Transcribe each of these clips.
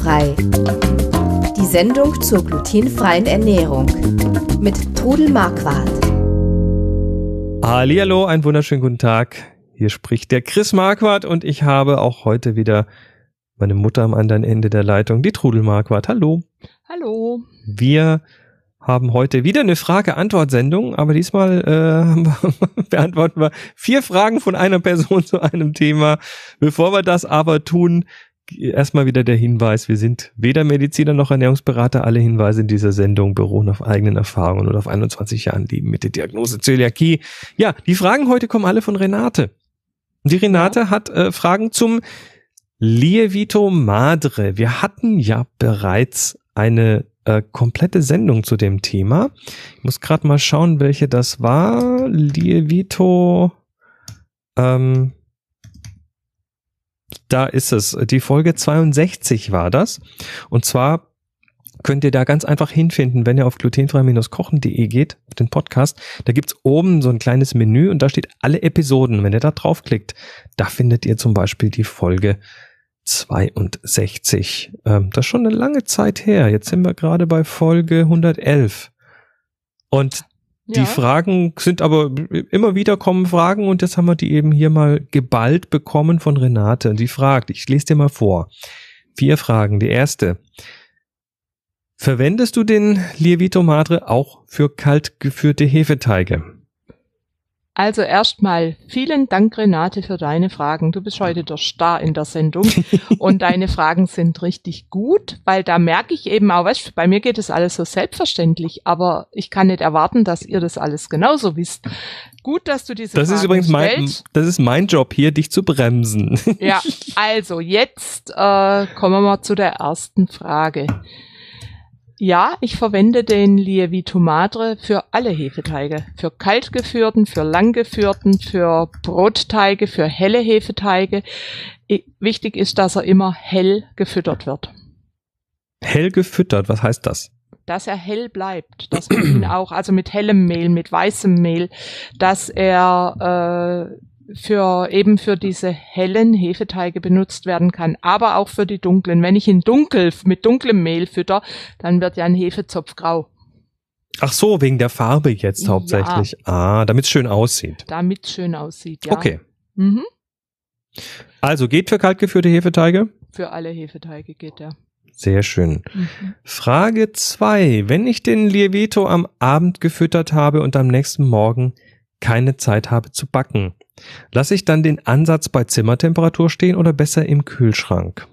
Glutenfrei. Die Sendung zur glutenfreien Ernährung mit Trudel Marquardt. Hallihallo, einen wunderschönen guten Tag. Hier spricht der Chris Marquardt und ich habe auch heute wieder meine Mutter am anderen Ende der Leitung, die Trudel Marquardt. Hallo. Hallo. Wir haben heute wieder eine Frage-Antwort-Sendung, aber diesmal äh, beantworten wir vier Fragen von einer Person zu einem Thema. Bevor wir das aber tun, erstmal wieder der Hinweis, wir sind weder Mediziner noch Ernährungsberater. Alle Hinweise in dieser Sendung beruhen auf eigenen Erfahrungen und auf 21 Jahren Leben mit der Diagnose Zöliakie. Ja, die Fragen heute kommen alle von Renate. Die Renate ja. hat äh, Fragen zum Lievito Madre. Wir hatten ja bereits eine äh, komplette Sendung zu dem Thema. Ich muss gerade mal schauen, welche das war. Lievito. Ähm, da ist es. Die Folge 62 war das. Und zwar könnt ihr da ganz einfach hinfinden, wenn ihr auf glutenfrei-kochen.de geht, den Podcast. Da gibt's oben so ein kleines Menü und da steht alle Episoden. Wenn ihr da draufklickt, da findet ihr zum Beispiel die Folge 62. Ähm, das ist schon eine lange Zeit her. Jetzt sind wir gerade bei Folge 111. Und die ja. Fragen sind aber immer wieder kommen Fragen und jetzt haben wir die eben hier mal geballt bekommen von Renate. Und die fragt, ich lese dir mal vor. Vier Fragen. Die erste. Verwendest du den Lievito Madre auch für kalt geführte Hefeteige? Also erstmal vielen Dank, Renate, für deine Fragen. Du bist heute der Star in der Sendung und deine Fragen sind richtig gut, weil da merke ich eben auch, weißt, bei mir geht es alles so selbstverständlich, aber ich kann nicht erwarten, dass ihr das alles genauso wisst. Gut, dass du diese Das Fragen ist übrigens mein, das ist mein Job hier, dich zu bremsen. Ja, also jetzt äh, kommen wir mal zu der ersten Frage. Ja, ich verwende den Lievito Madre für alle Hefeteige. Für kaltgeführten, für langgeführten, für Brotteige, für helle Hefeteige. Wichtig ist, dass er immer hell gefüttert wird. Hell gefüttert, was heißt das? Dass er hell bleibt, dass man ihn auch, also mit hellem Mehl, mit weißem Mehl, dass er äh, für eben für diese hellen Hefeteige benutzt werden kann, aber auch für die dunklen. Wenn ich ihn dunkel mit dunklem Mehl fütter, dann wird ja ein Hefezopf grau. Ach so, wegen der Farbe jetzt hauptsächlich. Ja. Ah, damit es schön aussieht. Damit es schön aussieht, ja. Okay. Mhm. Also geht für kaltgeführte Hefeteige? Für alle Hefeteige geht er. Sehr schön. Mhm. Frage zwei: Wenn ich den Lievito am Abend gefüttert habe und am nächsten Morgen keine Zeit habe zu backen, Lasse ich dann den Ansatz bei Zimmertemperatur stehen oder besser im Kühlschrank?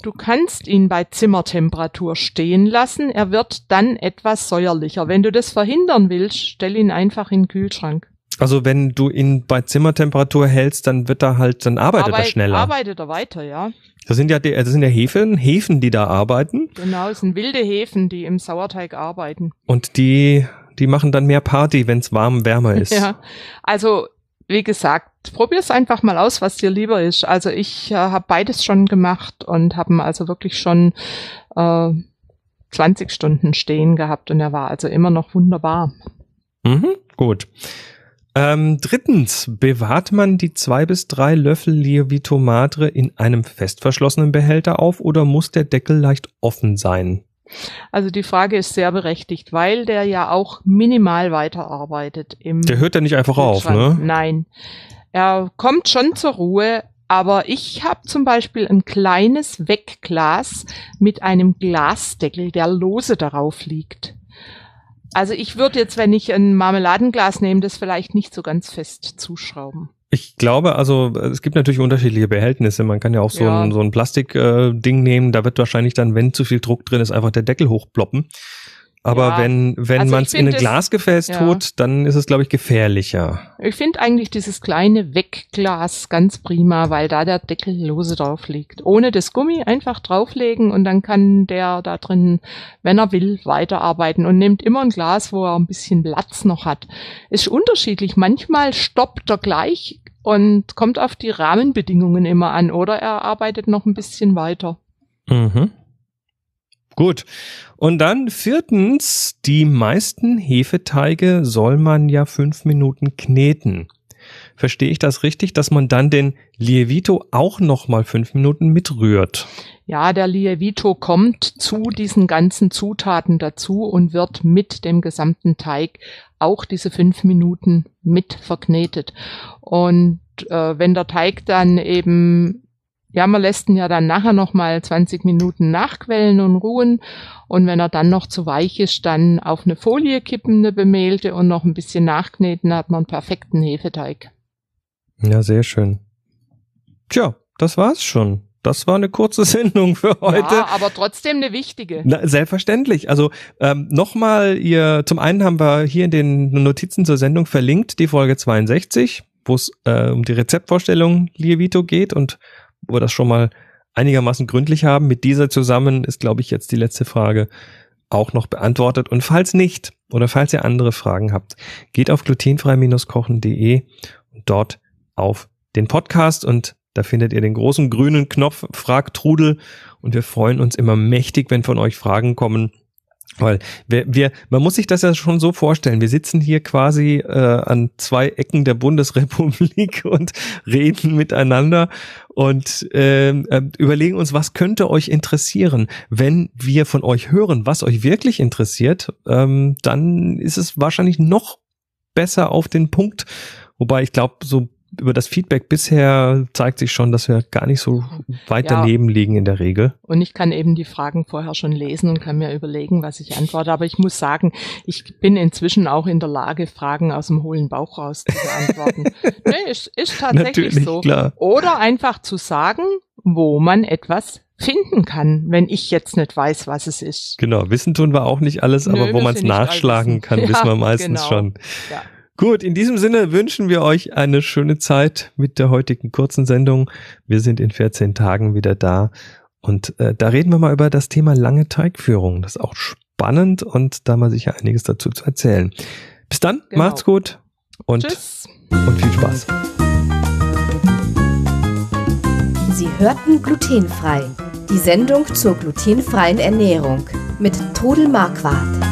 Du kannst ihn bei Zimmertemperatur stehen lassen. Er wird dann etwas säuerlicher. Wenn du das verhindern willst, stell ihn einfach in den Kühlschrank. Also wenn du ihn bei Zimmertemperatur hältst, dann wird er halt, dann arbeitet Arbeit, er schneller. Arbeitet er weiter, ja. Das sind ja, die, das sind ja Hefen, Hefen, die da arbeiten. Genau, es sind wilde Hefen, die im Sauerteig arbeiten. Und die, die machen dann mehr Party, wenn es warm, wärmer ist. Ja, also wie gesagt, probier's einfach mal aus, was dir lieber ist. Also ich äh, habe beides schon gemacht und habe also wirklich schon äh, 20 Stunden stehen gehabt und er war also immer noch wunderbar. Mhm, gut. Ähm, drittens, bewahrt man die zwei bis drei Löffel Lievito Madre in einem fest verschlossenen Behälter auf oder muss der Deckel leicht offen sein? Also die Frage ist sehr berechtigt, weil der ja auch minimal weiterarbeitet. Im der hört ja nicht einfach auf, ne? Nein. Er kommt schon zur Ruhe, aber ich habe zum Beispiel ein kleines Wegglas mit einem Glasdeckel, der lose darauf liegt. Also ich würde jetzt, wenn ich ein Marmeladenglas nehme, das vielleicht nicht so ganz fest zuschrauben. Ich glaube, also es gibt natürlich unterschiedliche Behältnisse. Man kann ja auch so ja. ein, so ein Plastikding äh, nehmen. Da wird wahrscheinlich dann, wenn zu viel Druck drin ist, einfach der Deckel hochploppen. Aber ja, wenn, wenn also man es in ein Glasgefäß ja. tut, dann ist es, glaube ich, gefährlicher. Ich finde eigentlich dieses kleine Wegglas ganz prima, weil da der Deckel lose drauf liegt. Ohne das Gummi einfach drauflegen und dann kann der da drin, wenn er will, weiterarbeiten und nimmt immer ein Glas, wo er ein bisschen Platz noch hat. Ist unterschiedlich. Manchmal stoppt er gleich und kommt auf die Rahmenbedingungen immer an oder er arbeitet noch ein bisschen weiter. Mhm. Gut. Und dann viertens, die meisten Hefeteige soll man ja fünf Minuten kneten. verstehe ich das richtig, dass man dann den Lievito auch nochmal fünf Minuten mitrührt? Ja, der Lievito kommt zu diesen ganzen Zutaten dazu und wird mit dem gesamten Teig auch diese fünf Minuten mit verknetet. Und äh, wenn der Teig dann eben ja, man lässt ihn ja dann nachher nochmal 20 Minuten nachquellen und ruhen. Und wenn er dann noch zu weich ist, dann auf eine Folie kippen, eine bemehlte und noch ein bisschen nachkneten, hat man einen perfekten Hefeteig. Ja, sehr schön. Tja, das war's schon. Das war eine kurze Sendung für heute. Ja, aber trotzdem eine wichtige. Na, selbstverständlich. Also ähm, nochmal, ihr, zum einen haben wir hier in den Notizen zur Sendung verlinkt die Folge 62, wo es äh, um die Rezeptvorstellung Lievito geht und wo wir das schon mal einigermaßen gründlich haben. Mit dieser zusammen ist, glaube ich, jetzt die letzte Frage auch noch beantwortet. Und falls nicht oder falls ihr andere Fragen habt, geht auf glutenfrei-kochen.de und dort auf den Podcast und da findet ihr den großen grünen Knopf Frag Trudel und wir freuen uns immer mächtig, wenn von euch Fragen kommen weil wir, wir, man muss sich das ja schon so vorstellen. Wir sitzen hier quasi äh, an zwei Ecken der Bundesrepublik und reden miteinander und äh, überlegen uns, was könnte euch interessieren. Wenn wir von euch hören, was euch wirklich interessiert, ähm, dann ist es wahrscheinlich noch besser auf den Punkt. Wobei ich glaube, so über das Feedback bisher zeigt sich schon, dass wir gar nicht so weit ja. daneben liegen in der Regel. Und ich kann eben die Fragen vorher schon lesen und kann mir überlegen, was ich antworte. Aber ich muss sagen, ich bin inzwischen auch in der Lage, Fragen aus dem hohlen Bauch raus zu beantworten. nee, ist, ist tatsächlich Natürlich, so. Klar. Oder einfach zu sagen, wo man etwas finden kann, wenn ich jetzt nicht weiß, was es ist. Genau, wissen tun wir auch nicht alles, Nö, aber wo man es nachschlagen kann, ja, wissen wir meistens genau. schon. Ja. Gut, in diesem Sinne wünschen wir euch eine schöne Zeit mit der heutigen kurzen Sendung. Wir sind in 14 Tagen wieder da und äh, da reden wir mal über das Thema lange Teigführung. Das ist auch spannend und da mal sicher einiges dazu zu erzählen. Bis dann, genau. macht's gut und, Tschüss. und viel Spaß. Sie hörten glutenfrei. Die Sendung zur glutenfreien Ernährung mit Todel Marquardt.